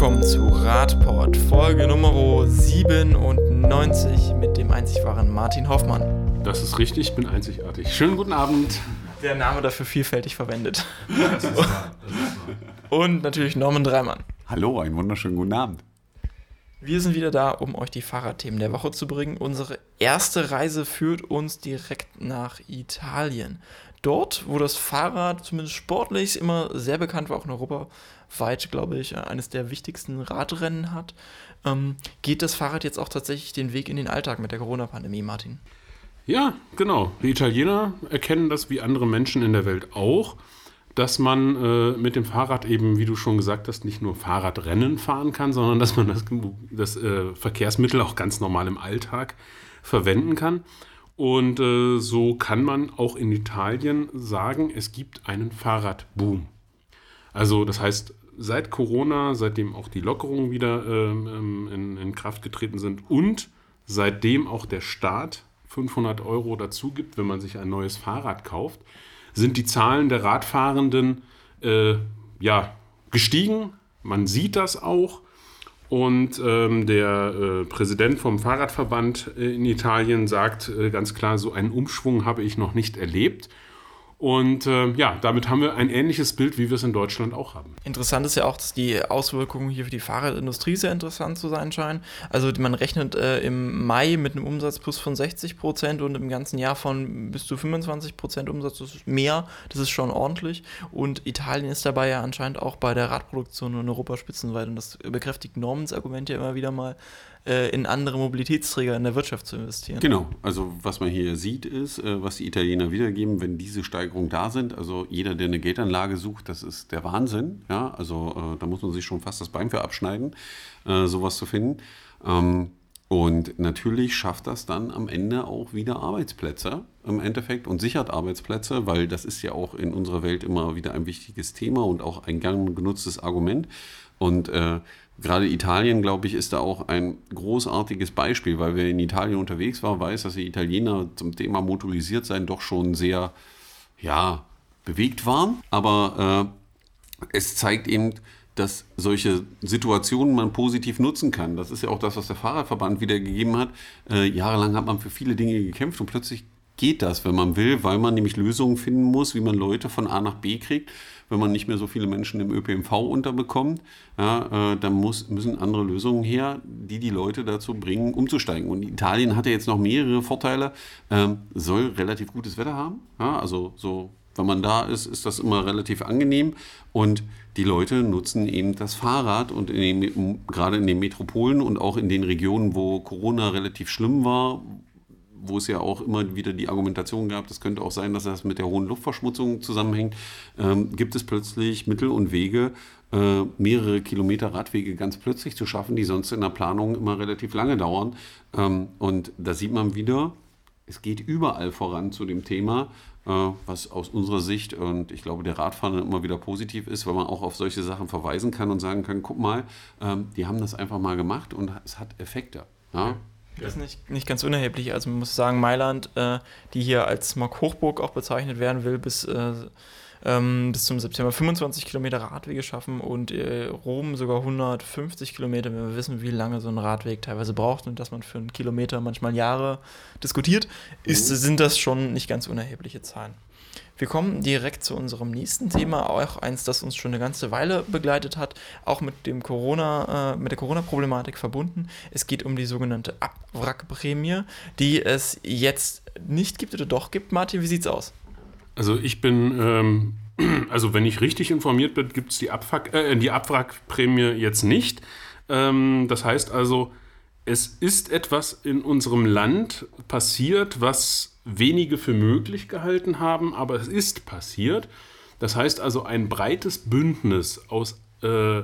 willkommen zu Radport, Folge Nummer 97 mit dem einzig wahren Martin Hoffmann. Das ist richtig, ich bin einzigartig. Schönen guten Abend. Der Name dafür vielfältig verwendet. Und natürlich Norman Dreimann. Hallo, einen wunderschönen guten Abend. Wir sind wieder da, um euch die Fahrradthemen der Woche zu bringen. Unsere erste Reise führt uns direkt nach Italien. Dort, wo das Fahrrad zumindest sportlich immer sehr bekannt war, auch in Europa weit, glaube ich, eines der wichtigsten Radrennen hat, ähm, geht das Fahrrad jetzt auch tatsächlich den Weg in den Alltag mit der Corona-Pandemie, Martin. Ja, genau. Die Italiener erkennen das wie andere Menschen in der Welt auch dass man äh, mit dem Fahrrad eben, wie du schon gesagt hast, nicht nur Fahrradrennen fahren kann, sondern dass man das, das äh, Verkehrsmittel auch ganz normal im Alltag verwenden kann. Und äh, so kann man auch in Italien sagen, es gibt einen Fahrradboom. Also das heißt, seit Corona, seitdem auch die Lockerungen wieder ähm, ähm in, in Kraft getreten sind und seitdem auch der Staat 500 Euro dazu gibt, wenn man sich ein neues Fahrrad kauft, sind die Zahlen der Radfahrenden äh, ja, gestiegen. Man sieht das auch. Und ähm, der äh, Präsident vom Fahrradverband äh, in Italien sagt äh, ganz klar, so einen Umschwung habe ich noch nicht erlebt. Und äh, ja, damit haben wir ein ähnliches Bild, wie wir es in Deutschland auch haben. Interessant ist ja auch, dass die Auswirkungen hier für die Fahrradindustrie sehr interessant zu sein scheinen. Also man rechnet äh, im Mai mit einem Umsatzplus von 60 Prozent und im ganzen Jahr von bis zu 25 Prozent Umsatz. Das ist mehr, das ist schon ordentlich. Und Italien ist dabei ja anscheinend auch bei der Radproduktion in Europa spitzenweit. Und das bekräftigt Normans Argument ja immer wieder mal, äh, in andere Mobilitätsträger in der Wirtschaft zu investieren. Genau, also was man hier sieht ist, äh, was die Italiener wiedergeben, wenn diese Steigerungen da sind. Also jeder, der eine Geldanlage sucht, das ist der Wahnsinn. Ja, also äh, da muss man sich schon fast das Bein für abschneiden, sowas zu finden. Ähm, und natürlich schafft das dann am Ende auch wieder Arbeitsplätze im Endeffekt und sichert Arbeitsplätze, weil das ist ja auch in unserer Welt immer wieder ein wichtiges Thema und auch ein gern genutztes Argument. Und äh, gerade Italien, glaube ich, ist da auch ein großartiges Beispiel, weil wer in Italien unterwegs war, weiß, dass die Italiener zum Thema motorisiert sein doch schon sehr, ja, bewegt waren. Aber äh, es zeigt eben, dass solche Situationen man positiv nutzen kann. Das ist ja auch das, was der Fahrradverband wiedergegeben hat. Äh, jahrelang hat man für viele Dinge gekämpft und plötzlich geht das, wenn man will, weil man nämlich Lösungen finden muss, wie man Leute von A nach B kriegt wenn man nicht mehr so viele Menschen im ÖPNV unterbekommt, ja, äh, dann muss, müssen andere Lösungen her, die die Leute dazu bringen, umzusteigen. Und Italien hat ja jetzt noch mehrere Vorteile, ähm, soll relativ gutes Wetter haben. Ja, also so, wenn man da ist, ist das immer relativ angenehm. Und die Leute nutzen eben das Fahrrad und in den, gerade in den Metropolen und auch in den Regionen, wo Corona relativ schlimm war, wo es ja auch immer wieder die Argumentation gab, das könnte auch sein, dass das mit der hohen Luftverschmutzung zusammenhängt, ähm, gibt es plötzlich Mittel und Wege, äh, mehrere Kilometer Radwege ganz plötzlich zu schaffen, die sonst in der Planung immer relativ lange dauern. Ähm, und da sieht man wieder, es geht überall voran zu dem Thema, äh, was aus unserer Sicht und ich glaube der Radfahrer immer wieder positiv ist, weil man auch auf solche Sachen verweisen kann und sagen kann, guck mal, ähm, die haben das einfach mal gemacht und es hat Effekte. Ja? Das ist nicht, nicht ganz unerheblich. Also man muss sagen, Mailand, äh, die hier als Smog Hochburg auch bezeichnet werden will, bis, äh, ähm, bis zum September 25 Kilometer Radwege schaffen und äh, Rom sogar 150 Kilometer, wenn wir wissen, wie lange so ein Radweg teilweise braucht und dass man für einen Kilometer manchmal Jahre diskutiert, ist, mhm. sind das schon nicht ganz unerhebliche Zahlen. Wir kommen direkt zu unserem nächsten Thema, auch eins, das uns schon eine ganze Weile begleitet hat, auch mit dem Corona, äh, mit der Corona-Problematik verbunden. Es geht um die sogenannte Abwrackprämie, die es jetzt nicht gibt oder doch gibt. Martin, wie sieht's aus? Also ich bin, ähm, also wenn ich richtig informiert bin, gibt es die, äh, die Abwrackprämie jetzt nicht. Ähm, das heißt also, es ist etwas in unserem Land passiert, was wenige für möglich gehalten haben, aber es ist passiert. Das heißt also ein breites Bündnis aus äh,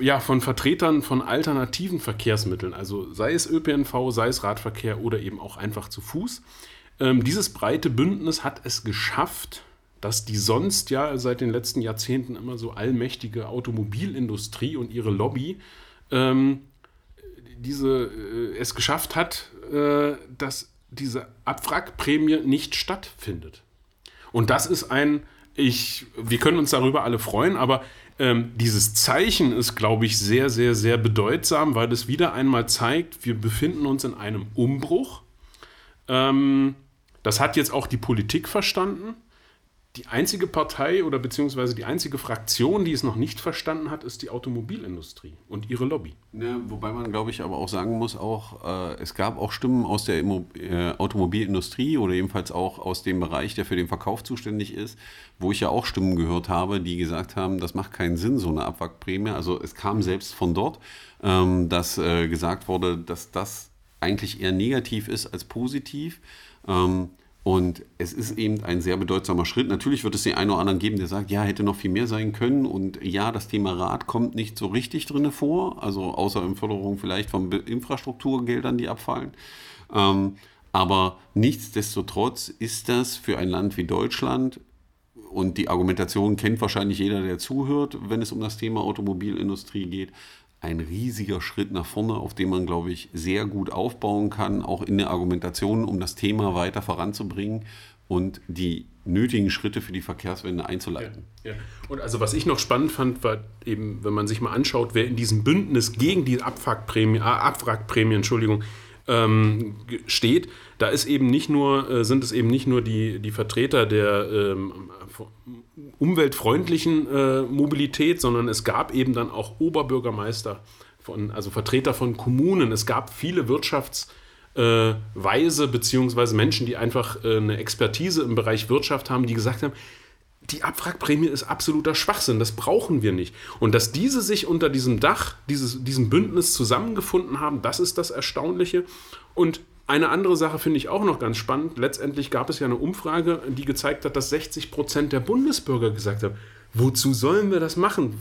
ja, von Vertretern von alternativen Verkehrsmitteln, also sei es ÖPNV, sei es Radverkehr oder eben auch einfach zu Fuß. Ähm, dieses breite Bündnis hat es geschafft, dass die sonst ja seit den letzten Jahrzehnten immer so allmächtige Automobilindustrie und ihre Lobby ähm, diese, äh, es geschafft hat, äh, dass diese Abwrackprämie nicht stattfindet. Und das ist ein ich, wir können uns darüber alle freuen, aber ähm, dieses Zeichen ist, glaube ich, sehr, sehr, sehr bedeutsam, weil es wieder einmal zeigt, wir befinden uns in einem Umbruch. Ähm, das hat jetzt auch die Politik verstanden. Die einzige Partei oder beziehungsweise die einzige Fraktion, die es noch nicht verstanden hat, ist die Automobilindustrie und ihre Lobby. Ja, wobei man, glaube ich, aber auch sagen muss, auch, äh, es gab auch Stimmen aus der Immo äh, Automobilindustrie oder ebenfalls auch aus dem Bereich, der für den Verkauf zuständig ist, wo ich ja auch Stimmen gehört habe, die gesagt haben, das macht keinen Sinn, so eine Abwrackprämie. Also es kam selbst von dort, ähm, dass äh, gesagt wurde, dass das eigentlich eher negativ ist als positiv. Ähm, und es ist eben ein sehr bedeutsamer Schritt. Natürlich wird es den einen oder anderen geben, der sagt, ja, hätte noch viel mehr sein können. Und ja, das Thema Rad kommt nicht so richtig drin vor. Also außer in Förderung vielleicht von Infrastrukturgeldern, die abfallen. Ähm, aber nichtsdestotrotz ist das für ein Land wie Deutschland, und die Argumentation kennt wahrscheinlich jeder, der zuhört, wenn es um das Thema Automobilindustrie geht, ein riesiger Schritt nach vorne, auf dem man, glaube ich, sehr gut aufbauen kann, auch in der Argumentation, um das Thema weiter voranzubringen und die nötigen Schritte für die Verkehrswende einzuleiten. Ja, ja. Und also was ich noch spannend fand, war eben, wenn man sich mal anschaut, wer in diesem Bündnis gegen die Abwrackprämie, äh, Abwrackprämie Entschuldigung, ähm, steht, da ist eben nicht nur, äh, sind es eben nicht nur die, die Vertreter der ähm, umweltfreundlichen äh, Mobilität, sondern es gab eben dann auch Oberbürgermeister, von, also Vertreter von Kommunen. Es gab viele Wirtschaftsweise äh, beziehungsweise Menschen, die einfach äh, eine Expertise im Bereich Wirtschaft haben, die gesagt haben, die Abwrackprämie ist absoluter Schwachsinn, das brauchen wir nicht. Und dass diese sich unter diesem Dach, dieses, diesem Bündnis zusammengefunden haben, das ist das Erstaunliche. Und eine andere Sache finde ich auch noch ganz spannend. Letztendlich gab es ja eine Umfrage, die gezeigt hat, dass 60 Prozent der Bundesbürger gesagt haben, wozu sollen wir das machen?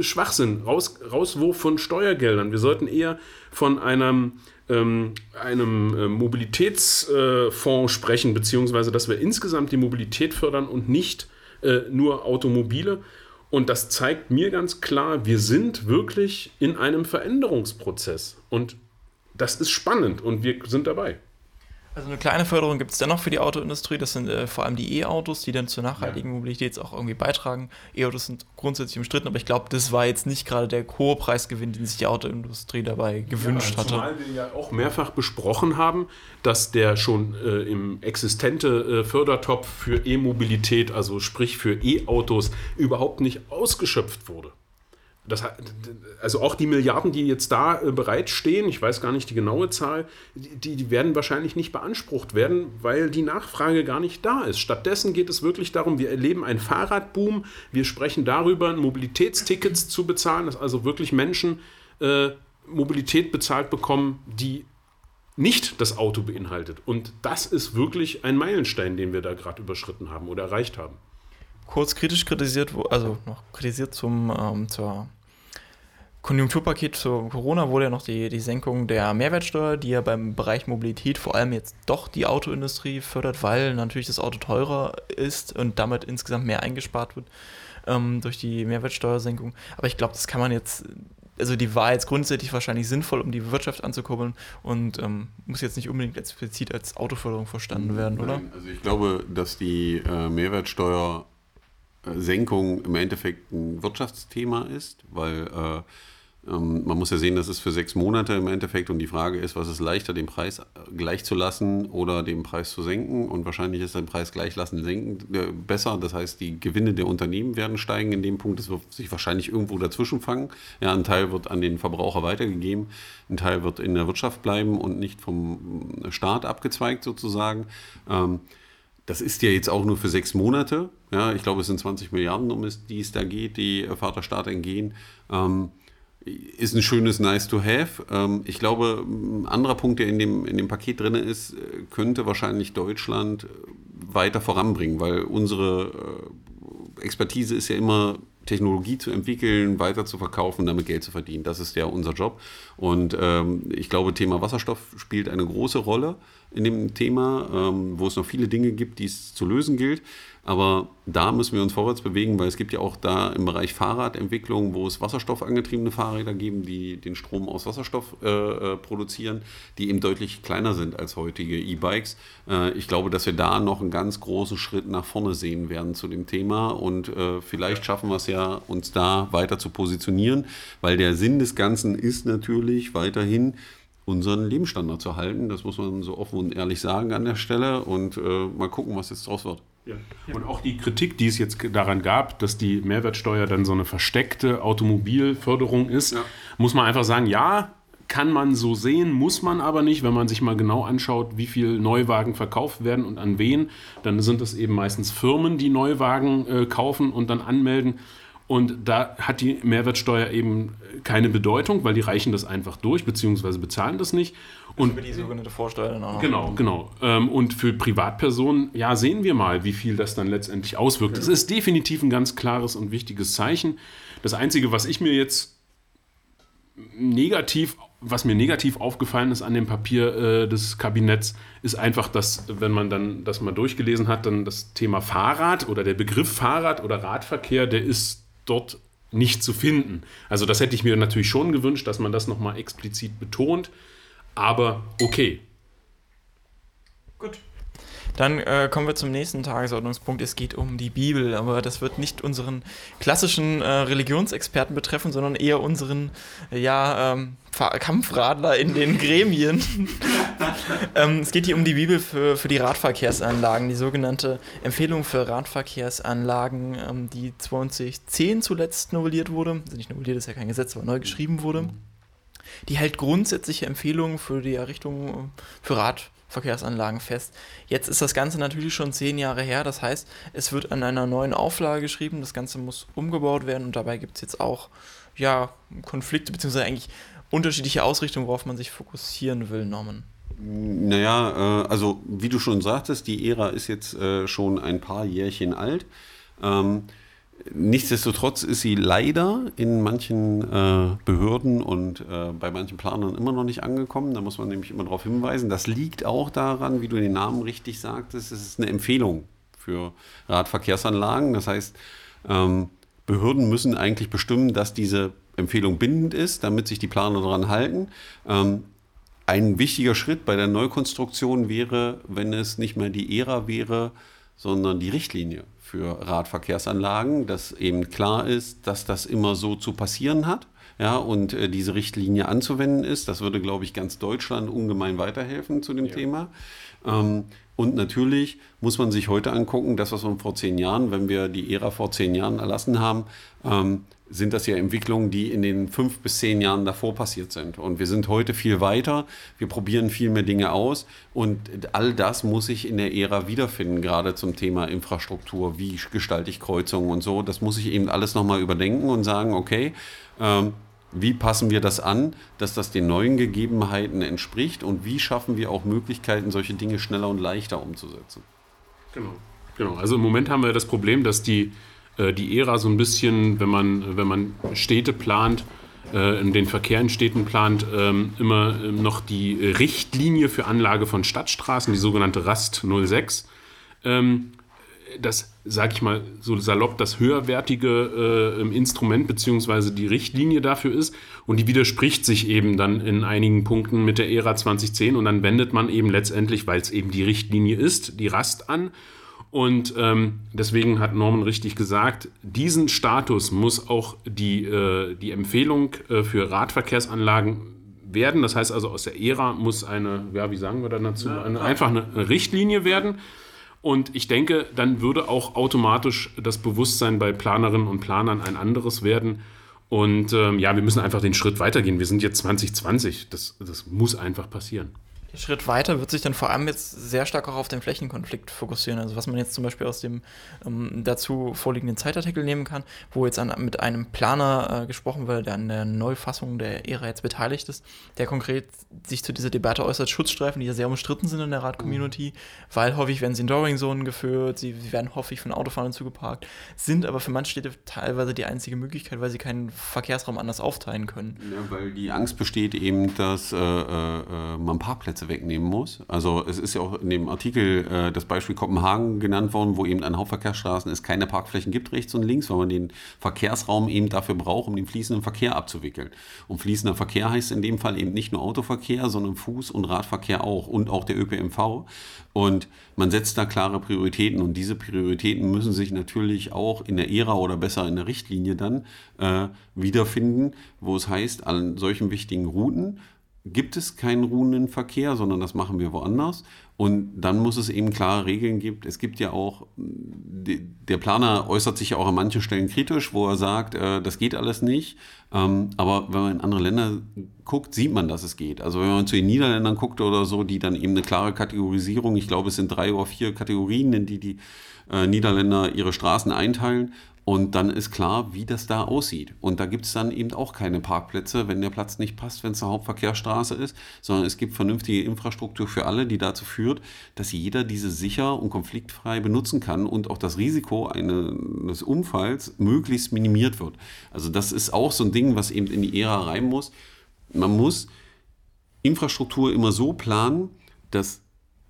Schwachsinn, Raus, Rauswurf von Steuergeldern. Wir sollten eher von einem, ähm, einem äh, Mobilitätsfonds sprechen, beziehungsweise dass wir insgesamt die Mobilität fördern und nicht äh, nur Automobile. Und das zeigt mir ganz klar, wir sind wirklich in einem Veränderungsprozess. Und das ist spannend und wir sind dabei. Also eine kleine Förderung gibt es dennoch für die Autoindustrie. Das sind äh, vor allem die E-Autos, die dann zur nachhaltigen ja. Mobilität auch irgendwie beitragen. E-Autos sind grundsätzlich umstritten, aber ich glaube, das war jetzt nicht gerade der hohe Preisgewinn, den sich die Autoindustrie dabei gewünscht ja, hatte. Zumal wir ja auch mehrfach besprochen haben, dass der schon äh, im existente äh, Fördertopf für E-Mobilität, also sprich für E-Autos, überhaupt nicht ausgeschöpft wurde. Das, also auch die Milliarden, die jetzt da äh, bereitstehen, ich weiß gar nicht die genaue Zahl, die, die werden wahrscheinlich nicht beansprucht werden, weil die Nachfrage gar nicht da ist. Stattdessen geht es wirklich darum, wir erleben einen Fahrradboom, wir sprechen darüber, Mobilitätstickets zu bezahlen, dass also wirklich Menschen äh, Mobilität bezahlt bekommen, die nicht das Auto beinhaltet. Und das ist wirklich ein Meilenstein, den wir da gerade überschritten haben oder erreicht haben kurz kritisch kritisiert, also noch kritisiert zum, ähm, zur Konjunkturpaket zu Corona wurde ja noch die, die Senkung der Mehrwertsteuer, die ja beim Bereich Mobilität vor allem jetzt doch die Autoindustrie fördert, weil natürlich das Auto teurer ist und damit insgesamt mehr eingespart wird ähm, durch die Mehrwertsteuersenkung. Aber ich glaube, das kann man jetzt, also die war jetzt grundsätzlich wahrscheinlich sinnvoll, um die Wirtschaft anzukurbeln und ähm, muss jetzt nicht unbedingt explizit als Autoförderung verstanden werden, oder? Nein, also ich glaube, dass die äh, Mehrwertsteuersenkung im Endeffekt ein Wirtschaftsthema ist, weil äh, ähm, man muss ja sehen, das ist für sechs Monate im Endeffekt und die Frage ist, was ist leichter, den Preis gleich zu lassen oder den Preis zu senken und wahrscheinlich ist den Preis gleich lassen, senken äh, besser. Das heißt, die Gewinne der Unternehmen werden steigen in dem Punkt. Es wird sich wahrscheinlich irgendwo dazwischen fangen. Ja, ein Teil wird an den Verbraucher weitergegeben, ein Teil wird in der Wirtschaft bleiben und nicht vom Staat abgezweigt sozusagen. Ähm, das ist ja jetzt auch nur für sechs Monate. Ja, ich glaube, es sind 20 Milliarden, um es, die es da geht, die Vaterstaat entgehen. Ähm, ist ein schönes Nice to Have. Ähm, ich glaube, ein anderer Punkt, der in dem, in dem Paket drin ist, äh, könnte wahrscheinlich Deutschland äh, weiter voranbringen, weil unsere äh, Expertise ist ja immer, Technologie zu entwickeln, weiter zu verkaufen, damit Geld zu verdienen. Das ist ja unser Job. Und ähm, ich glaube, Thema Wasserstoff spielt eine große Rolle in dem Thema, ähm, wo es noch viele Dinge gibt, die es zu lösen gilt. Aber da müssen wir uns vorwärts bewegen, weil es gibt ja auch da im Bereich Fahrradentwicklung, wo es wasserstoffangetriebene Fahrräder geben, die den Strom aus Wasserstoff äh, äh, produzieren, die eben deutlich kleiner sind als heutige E-Bikes. Äh, ich glaube, dass wir da noch einen ganz großen Schritt nach vorne sehen werden zu dem Thema und äh, vielleicht schaffen wir es ja, uns da weiter zu positionieren, weil der Sinn des Ganzen ist natürlich weiterhin, unseren Lebensstandard zu halten. Das muss man so offen und ehrlich sagen an der Stelle und äh, mal gucken, was jetzt draus wird. Ja. Und auch die Kritik, die es jetzt daran gab, dass die Mehrwertsteuer dann so eine versteckte Automobilförderung ist, ja. muss man einfach sagen, ja, kann man so sehen, muss man aber nicht, wenn man sich mal genau anschaut, wie viele Neuwagen verkauft werden und an wen, dann sind es eben meistens Firmen, die Neuwagen äh, kaufen und dann anmelden. Und da hat die Mehrwertsteuer eben keine Bedeutung, weil die reichen das einfach durch, beziehungsweise bezahlen das nicht. Und über die sogenannte Vorsteuer dann auch. Genau, genau. Ähm, und für Privatpersonen, ja, sehen wir mal, wie viel das dann letztendlich auswirkt. Es ist definitiv ein ganz klares und wichtiges Zeichen. Das Einzige, was ich mir jetzt negativ, was mir negativ aufgefallen ist an dem Papier äh, des Kabinetts, ist einfach, dass, wenn man dann das mal durchgelesen hat, dann das Thema Fahrrad oder der Begriff Fahrrad oder Radverkehr, der ist dort nicht zu finden. Also das hätte ich mir natürlich schon gewünscht, dass man das nochmal explizit betont. Aber okay. Gut. Dann äh, kommen wir zum nächsten Tagesordnungspunkt. Es geht um die Bibel, aber das wird nicht unseren klassischen äh, Religionsexperten betreffen, sondern eher unseren äh, ja, ähm, Kampfradler in den Gremien. ähm, es geht hier um die Bibel für, für die Radverkehrsanlagen, die sogenannte Empfehlung für Radverkehrsanlagen, ähm, die 2010 zuletzt novelliert wurde. Also nicht novelliert ist ja kein Gesetz, aber neu geschrieben wurde. Die hält grundsätzliche Empfehlungen für die Errichtung äh, für Radverkehrsanlagen Verkehrsanlagen fest. Jetzt ist das Ganze natürlich schon zehn Jahre her, das heißt, es wird an einer neuen Auflage geschrieben, das Ganze muss umgebaut werden und dabei gibt es jetzt auch ja, Konflikte, beziehungsweise eigentlich unterschiedliche Ausrichtungen, worauf man sich fokussieren will, Norman. Naja, äh, also wie du schon sagtest, die Ära ist jetzt äh, schon ein paar Jährchen alt. Ähm, Nichtsdestotrotz ist sie leider in manchen äh, Behörden und äh, bei manchen Planern immer noch nicht angekommen. Da muss man nämlich immer darauf hinweisen. Das liegt auch daran, wie du den Namen richtig sagtest, es ist eine Empfehlung für Radverkehrsanlagen. Das heißt, ähm, Behörden müssen eigentlich bestimmen, dass diese Empfehlung bindend ist, damit sich die Planer daran halten. Ähm, ein wichtiger Schritt bei der Neukonstruktion wäre, wenn es nicht mehr die Ära wäre, sondern die Richtlinie für Radverkehrsanlagen, dass eben klar ist, dass das immer so zu passieren hat. Ja, und äh, diese Richtlinie anzuwenden ist, das würde, glaube ich, ganz Deutschland ungemein weiterhelfen zu dem ja. Thema. Ähm, und natürlich muss man sich heute angucken, das, was man vor zehn Jahren, wenn wir die Ära vor zehn Jahren erlassen haben, ähm, sind das ja Entwicklungen, die in den fünf bis zehn Jahren davor passiert sind. Und wir sind heute viel weiter, wir probieren viel mehr Dinge aus und all das muss sich in der Ära wiederfinden, gerade zum Thema Infrastruktur, wie gestalte ich Kreuzungen und so. Das muss ich eben alles nochmal überdenken und sagen, okay, ähm, wie passen wir das an, dass das den neuen Gegebenheiten entspricht und wie schaffen wir auch Möglichkeiten, solche Dinge schneller und leichter umzusetzen. Genau. Genau. Also im Moment haben wir das Problem, dass die äh, die Ära so ein bisschen, wenn man, wenn man Städte plant, äh, den Verkehr in Städten plant, ähm, immer ähm, noch die Richtlinie für Anlage von Stadtstraßen, die sogenannte RAST 06. Ähm, das, sage ich mal so salopp, das höherwertige äh, Instrument bzw. die Richtlinie dafür ist. Und die widerspricht sich eben dann in einigen Punkten mit der Ära 2010. Und dann wendet man eben letztendlich, weil es eben die Richtlinie ist, die Rast an und ähm, deswegen hat Norman richtig gesagt, diesen Status muss auch die, äh, die Empfehlung äh, für Radverkehrsanlagen werden. Das heißt also, aus der Ära muss eine, ja, wie sagen wir dann dazu, eine, einfach eine Richtlinie werden. Und ich denke, dann würde auch automatisch das Bewusstsein bei Planerinnen und Planern ein anderes werden. Und ähm, ja, wir müssen einfach den Schritt weitergehen. Wir sind jetzt 2020. Das, das muss einfach passieren. Schritt weiter wird sich dann vor allem jetzt sehr stark auch auf den Flächenkonflikt fokussieren. Also was man jetzt zum Beispiel aus dem ähm, dazu vorliegenden Zeitartikel nehmen kann, wo jetzt an, mit einem Planer äh, gesprochen wird, der an der Neufassung der Ära jetzt beteiligt ist, der konkret sich zu dieser Debatte äußert, Schutzstreifen, die ja sehr umstritten sind in der Rad-Community, mhm. weil häufig werden sie in Doring-Zonen geführt, sie, sie, werden häufig von Autofahrern zugeparkt, sind aber für manche Städte teilweise die einzige Möglichkeit, weil sie keinen Verkehrsraum anders aufteilen können. Ja, weil die Angst besteht eben, dass äh, äh, man Parkplätze Parkplätze wegnehmen muss. Also es ist ja auch in dem Artikel äh, das Beispiel Kopenhagen genannt worden, wo eben an Hauptverkehrsstraßen es keine Parkflächen gibt rechts und links, weil man den Verkehrsraum eben dafür braucht, um den fließenden Verkehr abzuwickeln. Und fließender Verkehr heißt in dem Fall eben nicht nur Autoverkehr, sondern Fuß- und Radverkehr auch und auch der ÖPNV. Und man setzt da klare Prioritäten und diese Prioritäten müssen sich natürlich auch in der Ära oder besser in der Richtlinie dann äh, wiederfinden, wo es heißt, an solchen wichtigen Routen gibt es keinen ruhenden Verkehr, sondern das machen wir woanders. Und dann muss es eben klare Regeln geben. Es gibt ja auch, der Planer äußert sich ja auch an manchen Stellen kritisch, wo er sagt, äh, das geht alles nicht. Ähm, aber wenn man in andere Länder guckt, sieht man, dass es geht. Also wenn man zu den Niederländern guckt oder so, die dann eben eine klare Kategorisierung, ich glaube, es sind drei oder vier Kategorien, in die die äh, Niederländer ihre Straßen einteilen. Und dann ist klar, wie das da aussieht. Und da gibt es dann eben auch keine Parkplätze, wenn der Platz nicht passt, wenn es eine Hauptverkehrsstraße ist, sondern es gibt vernünftige Infrastruktur für alle, die dazu führt, dass jeder diese sicher und konfliktfrei benutzen kann und auch das Risiko eines Unfalls möglichst minimiert wird. Also das ist auch so ein Ding, was eben in die Ära rein muss. Man muss Infrastruktur immer so planen, dass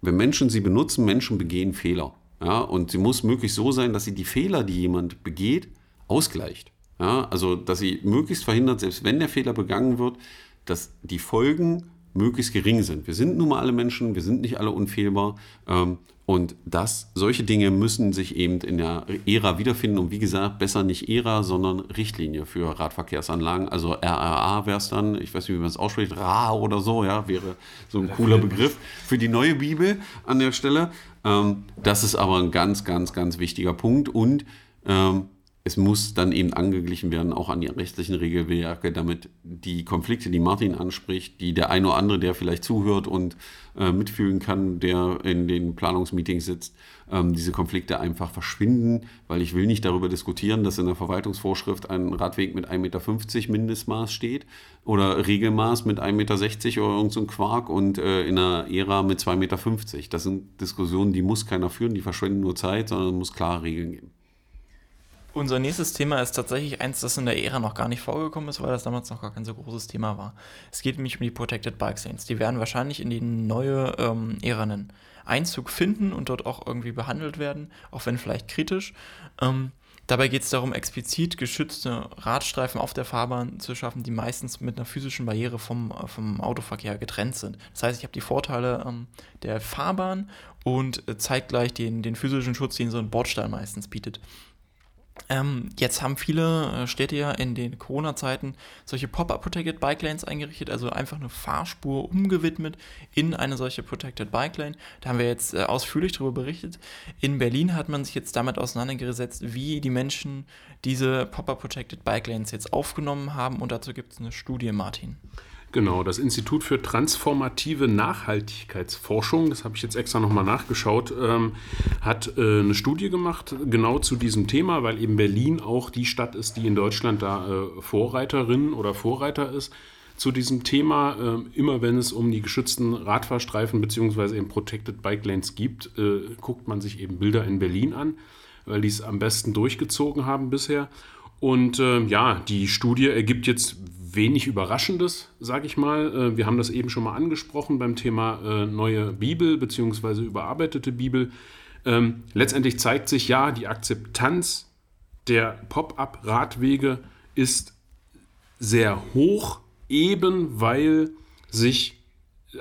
wenn Menschen sie benutzen, Menschen begehen Fehler. Ja, und sie muss möglichst so sein, dass sie die Fehler, die jemand begeht, ausgleicht. Ja, also, dass sie möglichst verhindert, selbst wenn der Fehler begangen wird, dass die Folgen möglichst gering sind. Wir sind nun mal alle Menschen, wir sind nicht alle unfehlbar. Ähm, und das, solche Dinge müssen sich eben in der Ära wiederfinden. Und wie gesagt, besser nicht Ära, sondern Richtlinie für Radverkehrsanlagen. Also RRA wäre es dann, ich weiß nicht, wie man es ausspricht, RA oder so, ja, wäre so ein cooler Begriff für die neue Bibel an der Stelle. Ähm, das ist aber ein ganz, ganz, ganz wichtiger Punkt. Und ähm, es muss dann eben angeglichen werden, auch an die rechtlichen Regelwerke, damit die Konflikte, die Martin anspricht, die der eine oder andere, der vielleicht zuhört und äh, mitfühlen kann, der in den Planungsmeetings sitzt, ähm, diese Konflikte einfach verschwinden, weil ich will nicht darüber diskutieren, dass in der Verwaltungsvorschrift ein Radweg mit 1,50 Meter Mindestmaß steht oder Regelmaß mit 1,60 Meter oder irgendein so Quark und äh, in einer Ära mit 2,50 Meter. Das sind Diskussionen, die muss keiner führen, die verschwenden nur Zeit, sondern es muss klare Regeln geben. Unser nächstes Thema ist tatsächlich eins, das in der Ära noch gar nicht vorgekommen ist, weil das damals noch gar kein so großes Thema war. Es geht nämlich um die Protected Bike Lanes. Die werden wahrscheinlich in die neue ähm, Ära einen Einzug finden und dort auch irgendwie behandelt werden, auch wenn vielleicht kritisch. Ähm, dabei geht es darum, explizit geschützte Radstreifen auf der Fahrbahn zu schaffen, die meistens mit einer physischen Barriere vom, vom Autoverkehr getrennt sind. Das heißt, ich habe die Vorteile ähm, der Fahrbahn und äh, zeitgleich den, den physischen Schutz, den so ein Bordstein meistens bietet. Ähm, jetzt haben viele äh, Städte ja in den Corona-Zeiten solche Pop-up Protected Bike Lanes eingerichtet, also einfach eine Fahrspur umgewidmet in eine solche Protected Bike Lane. Da haben wir jetzt äh, ausführlich darüber berichtet. In Berlin hat man sich jetzt damit auseinandergesetzt, wie die Menschen diese Pop-up Protected Bike Lanes jetzt aufgenommen haben und dazu gibt es eine Studie, Martin. Genau, das Institut für transformative Nachhaltigkeitsforschung, das habe ich jetzt extra nochmal nachgeschaut, ähm, hat äh, eine Studie gemacht, genau zu diesem Thema, weil eben Berlin auch die Stadt ist, die in Deutschland da äh, Vorreiterin oder Vorreiter ist zu diesem Thema. Äh, immer wenn es um die geschützten Radfahrstreifen bzw. eben Protected Bike Lanes gibt, äh, guckt man sich eben Bilder in Berlin an, weil die es am besten durchgezogen haben bisher. Und äh, ja, die Studie ergibt jetzt wenig Überraschendes, sage ich mal. Äh, wir haben das eben schon mal angesprochen beim Thema äh, neue Bibel bzw. überarbeitete Bibel. Ähm, letztendlich zeigt sich ja, die Akzeptanz der Pop-up-Radwege ist sehr hoch, eben weil sich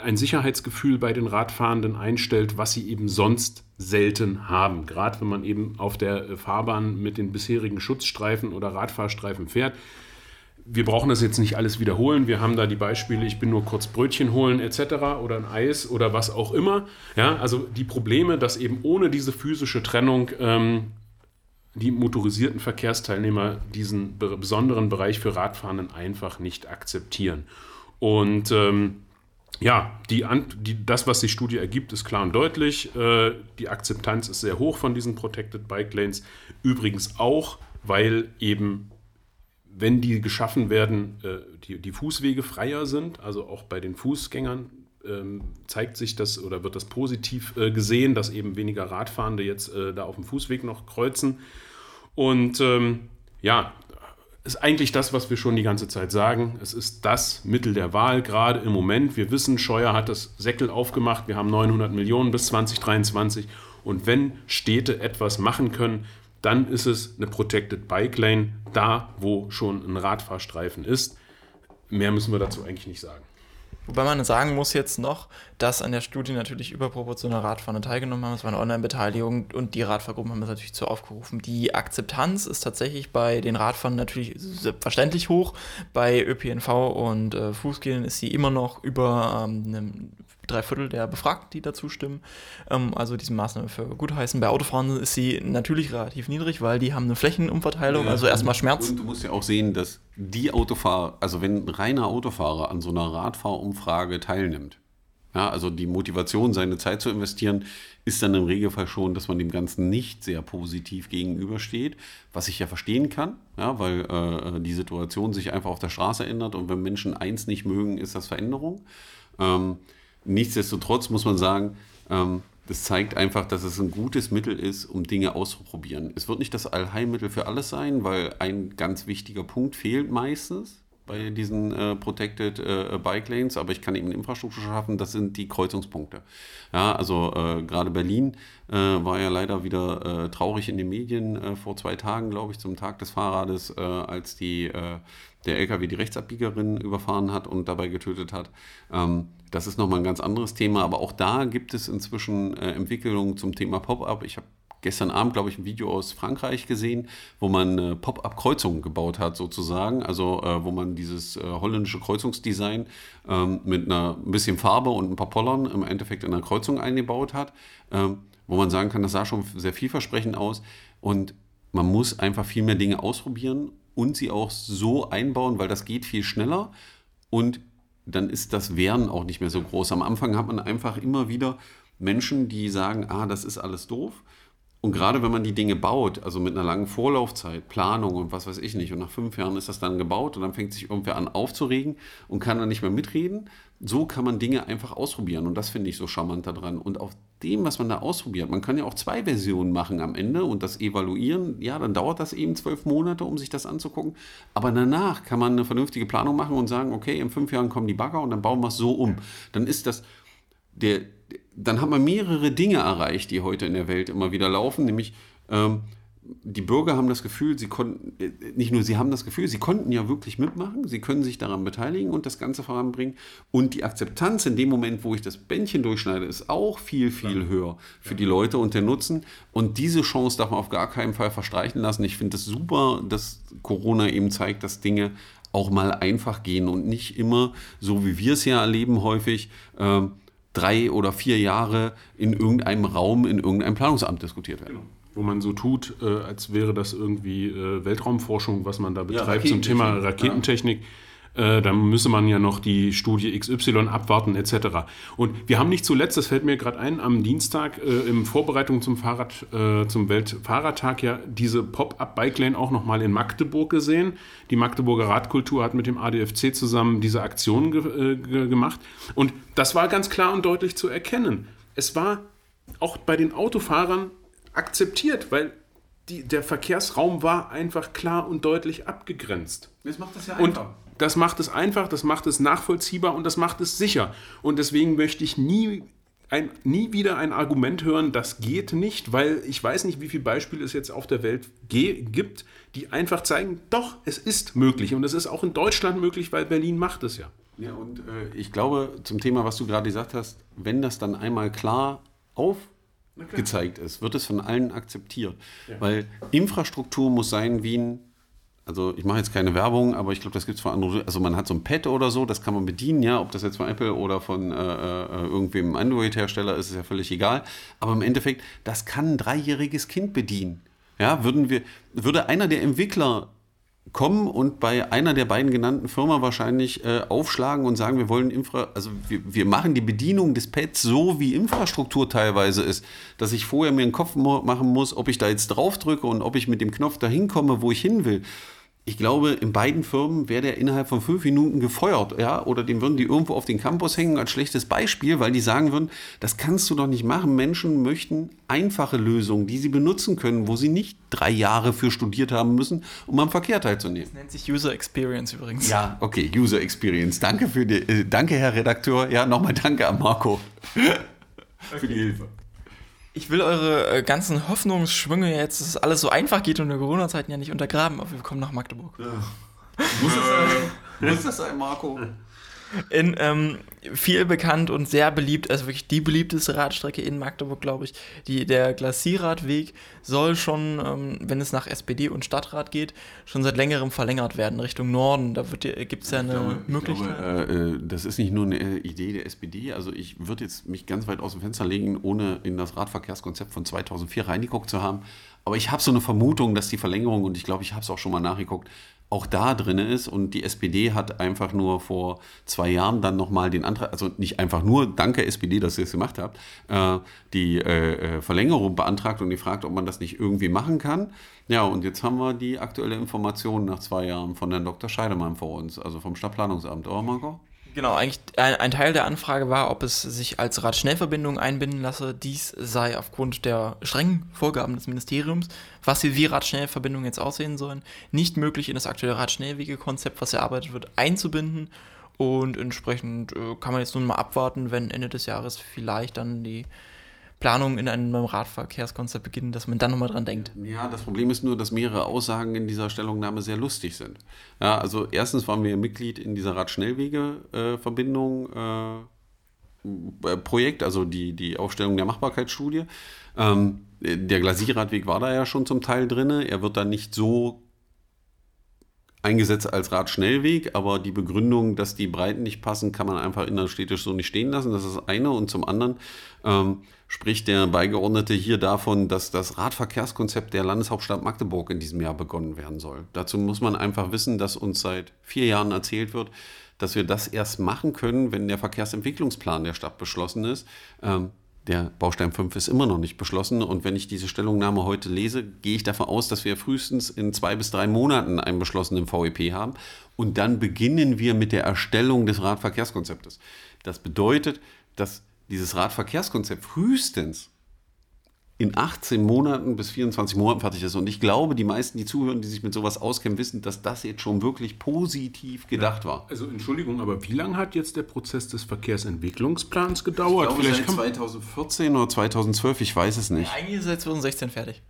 ein Sicherheitsgefühl bei den Radfahrenden einstellt, was sie eben sonst selten haben. Gerade wenn man eben auf der Fahrbahn mit den bisherigen Schutzstreifen oder Radfahrstreifen fährt, wir brauchen das jetzt nicht alles wiederholen. Wir haben da die Beispiele, ich bin nur kurz Brötchen holen etc. oder ein Eis oder was auch immer. Ja, also die Probleme, dass eben ohne diese physische Trennung ähm, die motorisierten Verkehrsteilnehmer diesen besonderen Bereich für Radfahrenden einfach nicht akzeptieren. Und ähm, ja, die, die, das, was die Studie ergibt, ist klar und deutlich. Äh, die Akzeptanz ist sehr hoch von diesen Protected Bike Lanes. Übrigens auch, weil eben wenn die geschaffen werden, äh, die, die Fußwege freier sind, also auch bei den Fußgängern ähm, zeigt sich das oder wird das positiv äh, gesehen, dass eben weniger Radfahrende jetzt äh, da auf dem Fußweg noch kreuzen. Und ähm, ja, ist eigentlich das, was wir schon die ganze Zeit sagen. Es ist das Mittel der Wahl, gerade im Moment. Wir wissen, Scheuer hat das Säckel aufgemacht. Wir haben 900 Millionen bis 2023. Und wenn Städte etwas machen können, dann ist es eine Protected Bike Lane, da wo schon ein Radfahrstreifen ist. Mehr müssen wir dazu eigentlich nicht sagen. Wobei man sagen muss jetzt noch, dass an der Studie natürlich überproportional Radfahrer teilgenommen haben. Es war eine Online-Beteiligung und die Radfahrgruppen haben das natürlich zu aufgerufen. Die Akzeptanz ist tatsächlich bei den Radfahrern natürlich selbstverständlich hoch. Bei ÖPNV und äh, Fußgehern ist sie immer noch über ähm, eine drei Viertel der Befragten, die dazu stimmen, ähm, also diese Maßnahme für gut heißen. Bei Autofahren ist sie natürlich relativ niedrig, weil die haben eine Flächenumverteilung, ja, also erstmal Schmerz. Und du musst ja auch sehen, dass die Autofahrer, also wenn ein reiner Autofahrer an so einer Radfahrumfrage teilnimmt, ja, also die Motivation, seine Zeit zu investieren, ist dann im Regelfall schon, dass man dem Ganzen nicht sehr positiv gegenübersteht, was ich ja verstehen kann, ja, weil äh, die Situation sich einfach auf der Straße ändert und wenn Menschen eins nicht mögen, ist das Veränderung. Ähm, Nichtsdestotrotz muss man sagen, ähm, das zeigt einfach, dass es ein gutes Mittel ist, um Dinge auszuprobieren. Es wird nicht das Allheilmittel für alles sein, weil ein ganz wichtiger Punkt fehlt meistens bei diesen äh, Protected äh, Bike Lanes, aber ich kann eben Infrastruktur schaffen, das sind die Kreuzungspunkte. Ja, also äh, gerade Berlin äh, war ja leider wieder äh, traurig in den Medien äh, vor zwei Tagen, glaube ich, zum Tag des Fahrrades, als die, der LKW die Rechtsabbiegerin überfahren hat und dabei getötet hat. Ähm, das ist nochmal ein ganz anderes Thema, aber auch da gibt es inzwischen Entwicklungen zum Thema Pop-up. Ich habe gestern Abend, glaube ich, ein Video aus Frankreich gesehen, wo man äh, Pop-up-Kreuzungen gebaut hat, sozusagen. Also, äh, wo man dieses äh, holländische Kreuzungsdesign ähm, mit einer ein bisschen Farbe und ein paar Pollern im Endeffekt in einer Kreuzung eingebaut hat, ähm, wo man sagen kann, das sah schon sehr vielversprechend aus. Und man muss einfach viel mehr Dinge ausprobieren und sie auch so einbauen, weil das geht viel schneller und dann ist das Wehren auch nicht mehr so groß. Am Anfang hat man einfach immer wieder Menschen, die sagen, ah, das ist alles doof. Und gerade wenn man die Dinge baut, also mit einer langen Vorlaufzeit, Planung und was weiß ich nicht, und nach fünf Jahren ist das dann gebaut und dann fängt sich irgendwer an aufzuregen und kann dann nicht mehr mitreden, so kann man Dinge einfach ausprobieren. Und das finde ich so charmant daran. Und auf dem, was man da ausprobiert, man kann ja auch zwei Versionen machen am Ende und das evaluieren. Ja, dann dauert das eben zwölf Monate, um sich das anzugucken. Aber danach kann man eine vernünftige Planung machen und sagen, okay, in fünf Jahren kommen die Bagger und dann bauen wir es so um. Dann ist das der, dann hat man mehrere Dinge erreicht, die heute in der Welt immer wieder laufen, nämlich ähm, die Bürger haben das Gefühl, sie konnten, äh, nicht nur sie haben das Gefühl, sie konnten ja wirklich mitmachen, sie können sich daran beteiligen und das Ganze voranbringen. Und die Akzeptanz in dem Moment, wo ich das Bändchen durchschneide, ist auch viel, viel ja. höher für ja. die Leute und der Nutzen. Und diese Chance darf man auf gar keinen Fall verstreichen lassen. Ich finde es das super, dass Corona eben zeigt, dass Dinge auch mal einfach gehen und nicht immer, so wie wir es ja erleben häufig, ähm, drei oder vier Jahre in irgendeinem Raum, in irgendeinem Planungsamt diskutiert werden. Genau. Wo man so tut, äh, als wäre das irgendwie äh, Weltraumforschung, was man da betreibt ja, zum Thema Raketentechnik. Ja äh, dann müsse man ja noch die Studie XY abwarten etc. Und wir haben nicht zuletzt, das fällt mir gerade ein, am Dienstag äh, in Vorbereitung zum Fahrrad, äh, zum Weltfahrradtag ja diese Pop-up-Bike-Lane auch nochmal in Magdeburg gesehen. Die Magdeburger Radkultur hat mit dem ADFC zusammen diese Aktion ge äh, ge gemacht. Und das war ganz klar und deutlich zu erkennen. Es war auch bei den Autofahrern akzeptiert, weil die, der Verkehrsraum war einfach klar und deutlich abgegrenzt. Das macht das ja einfach. Und das macht es einfach, das macht es nachvollziehbar und das macht es sicher. Und deswegen möchte ich nie, ein, nie wieder ein Argument hören, das geht nicht, weil ich weiß nicht, wie viele Beispiele es jetzt auf der Welt gibt, die einfach zeigen, doch, es ist möglich. Und es ist auch in Deutschland möglich, weil Berlin macht es ja. Ja, und äh, ich glaube, zum Thema, was du gerade gesagt hast, wenn das dann einmal klar aufgezeigt ist, wird es von allen akzeptiert. Ja. Weil Infrastruktur muss sein wie ein also ich mache jetzt keine Werbung, aber ich glaube, das gibt es von anderen. Also man hat so ein Pad oder so, das kann man bedienen, ja, ob das jetzt von Apple oder von äh, äh, irgendwem Android-Hersteller ist, ist ja völlig egal. Aber im Endeffekt, das kann ein dreijähriges Kind bedienen. Ja, würden wir, würde einer der Entwickler kommen und bei einer der beiden genannten Firmen wahrscheinlich äh, aufschlagen und sagen, wir wollen Infra, also wir, wir machen die Bedienung des Pads so, wie Infrastruktur teilweise ist, dass ich vorher mir einen Kopf machen muss, ob ich da jetzt drauf drücke und ob ich mit dem Knopf dahin komme, wo ich hin will ich glaube, in beiden Firmen wäre der innerhalb von fünf Minuten gefeuert, ja, oder den würden die irgendwo auf den Campus hängen als schlechtes Beispiel, weil die sagen würden, das kannst du doch nicht machen. Menschen möchten einfache Lösungen, die sie benutzen können, wo sie nicht drei Jahre für studiert haben müssen, um am Verkehr teilzunehmen. Das nennt sich User Experience übrigens. Ja, okay, User Experience. Danke für die, äh, danke, Herr Redakteur. Ja, nochmal danke an Marco für die Hilfe. Ich will eure äh, ganzen Hoffnungsschwünge jetzt, dass es alles so einfach geht und in Corona-Zeiten ja nicht untergraben, aber wir kommen nach Magdeburg. Muss das sein? Muss das sein, Marco? In ähm, viel bekannt und sehr beliebt, also wirklich die beliebteste Radstrecke in Magdeburg, glaube ich. Die, der Glacierradweg soll schon, ähm, wenn es nach SPD und Stadtrat geht, schon seit längerem verlängert werden Richtung Norden. Da gibt es ja eine glaube, Möglichkeit. Glaube, äh, das ist nicht nur eine Idee der SPD. Also ich würde jetzt mich ganz weit aus dem Fenster legen, ohne in das Radverkehrskonzept von 2004 reingeguckt zu haben. Aber ich habe so eine Vermutung, dass die Verlängerung, und ich glaube, ich habe es auch schon mal nachgeguckt, auch da drin ist. Und die SPD hat einfach nur vor zwei Jahren dann nochmal den Antrag, also nicht einfach nur, danke SPD, dass ihr es gemacht habt, äh, die äh, äh, Verlängerung beantragt und gefragt, ob man das nicht irgendwie machen kann. Ja, und jetzt haben wir die aktuelle Information nach zwei Jahren von Herrn Dr. Scheidemann vor uns, also vom Stadtplanungsamt, oder Marco? Genau, eigentlich ein, ein, Teil der Anfrage war, ob es sich als Radschnellverbindung einbinden lasse. Dies sei aufgrund der strengen Vorgaben des Ministeriums, was wie Radschnellverbindungen jetzt aussehen sollen, nicht möglich in das aktuelle Radschnellwegekonzept, was erarbeitet wird, einzubinden. Und entsprechend äh, kann man jetzt nun mal abwarten, wenn Ende des Jahres vielleicht dann die Planung in einem Radverkehrskonzept beginnen, dass man dann nochmal dran denkt. Ja, das Problem ist nur, dass mehrere Aussagen in dieser Stellungnahme sehr lustig sind. Ja, also erstens waren wir Mitglied in dieser Radschnellwege-Verbindung. Äh, äh, Projekt, also die, die Aufstellung der Machbarkeitsstudie. Ähm, der Glasierradweg war da ja schon zum Teil drin. Er wird dann nicht so eingesetzt als Radschnellweg, aber die Begründung, dass die Breiten nicht passen, kann man einfach innerstädtisch so nicht stehen lassen. Das ist das eine. Und zum anderen ähm, spricht der Beigeordnete hier davon, dass das Radverkehrskonzept der Landeshauptstadt Magdeburg in diesem Jahr begonnen werden soll. Dazu muss man einfach wissen, dass uns seit vier Jahren erzählt wird, dass wir das erst machen können, wenn der Verkehrsentwicklungsplan der Stadt beschlossen ist. Ähm, der Baustein 5 ist immer noch nicht beschlossen. Und wenn ich diese Stellungnahme heute lese, gehe ich davon aus, dass wir frühestens in zwei bis drei Monaten einen beschlossenen VEP haben. Und dann beginnen wir mit der Erstellung des Radverkehrskonzeptes. Das bedeutet, dass dieses Radverkehrskonzept frühestens in 18 Monaten bis 24 Monaten fertig ist. Und ich glaube, die meisten, die zuhören, die sich mit sowas auskennen, wissen, dass das jetzt schon wirklich positiv gedacht ja. war. Also Entschuldigung, aber wie lange hat jetzt der Prozess des Verkehrsentwicklungsplans gedauert? Ich glaube, Vielleicht seit 2014 oder 2012, ich weiß es nicht. Ja, eigentlich ist seit 2016 fertig.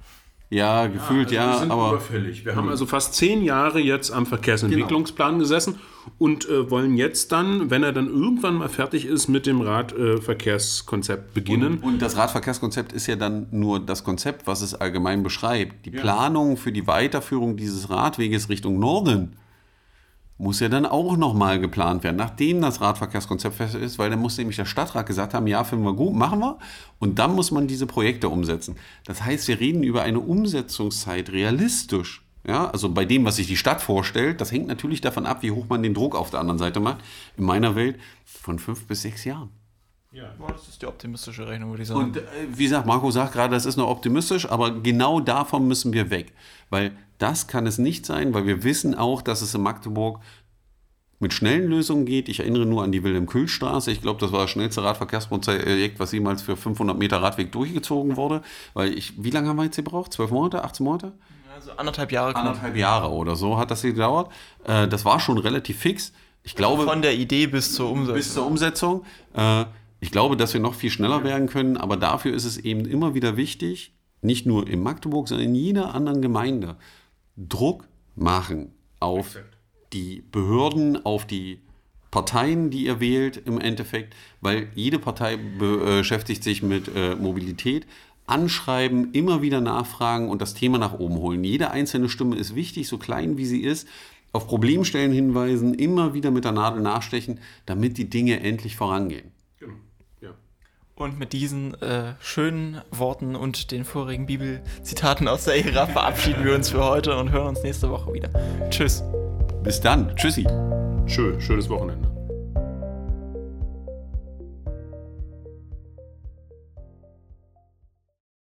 Ja, gefühlt ja, also ja wir aber. Überfällig. Wir haben also fast zehn Jahre jetzt am Verkehrsentwicklungsplan genau. gesessen und äh, wollen jetzt dann, wenn er dann irgendwann mal fertig ist, mit dem Radverkehrskonzept äh, beginnen. Und, und, das Radverkehrskonzept ist ja dann nur das Konzept, was es allgemein beschreibt. Die ja. Planung für die Weiterführung dieses Radweges Richtung Norden muss ja dann auch nochmal geplant werden, nachdem das Radverkehrskonzept fest ist, weil dann muss nämlich der Stadtrat gesagt haben, ja, finden wir gut, machen wir. Und dann muss man diese Projekte umsetzen. Das heißt, wir reden über eine Umsetzungszeit realistisch. Ja, also bei dem, was sich die Stadt vorstellt, das hängt natürlich davon ab, wie hoch man den Druck auf der anderen Seite macht. In meiner Welt von fünf bis sechs Jahren. Ja, das ist die optimistische Rechnung, würde ich sagen. Und äh, wie gesagt, Marco sagt gerade, das ist noch optimistisch, aber genau davon müssen wir weg. Weil das kann es nicht sein, weil wir wissen auch, dass es in Magdeburg mit schnellen Lösungen geht. Ich erinnere nur an die Wilhelm-Kühl-Straße. Ich glaube, das war das schnellste Radverkehrsprojekt, was jemals für 500 Meter Radweg durchgezogen wurde. Weil ich, wie lange haben wir jetzt gebraucht? Zwölf Monate? 18 Monate? Also anderthalb Jahre. Anderthalb Jahre oder so hat das gedauert. Äh, das war schon relativ fix. Ich glaube, Von der Idee bis zur Umsetzung. Bis zur Umsetzung. Äh, ich glaube, dass wir noch viel schneller werden können, aber dafür ist es eben immer wieder wichtig, nicht nur in Magdeburg, sondern in jeder anderen Gemeinde, Druck machen auf die Behörden, auf die Parteien, die ihr wählt im Endeffekt, weil jede Partei beschäftigt sich mit äh, Mobilität. Anschreiben, immer wieder nachfragen und das Thema nach oben holen. Jede einzelne Stimme ist wichtig, so klein wie sie ist. Auf Problemstellen hinweisen, immer wieder mit der Nadel nachstechen, damit die Dinge endlich vorangehen. Und mit diesen äh, schönen Worten und den vorigen Bibelzitaten aus der Ära verabschieden wir uns für heute und hören uns nächste Woche wieder. Tschüss. Bis dann. Tschüssi. Schön, schönes Wochenende.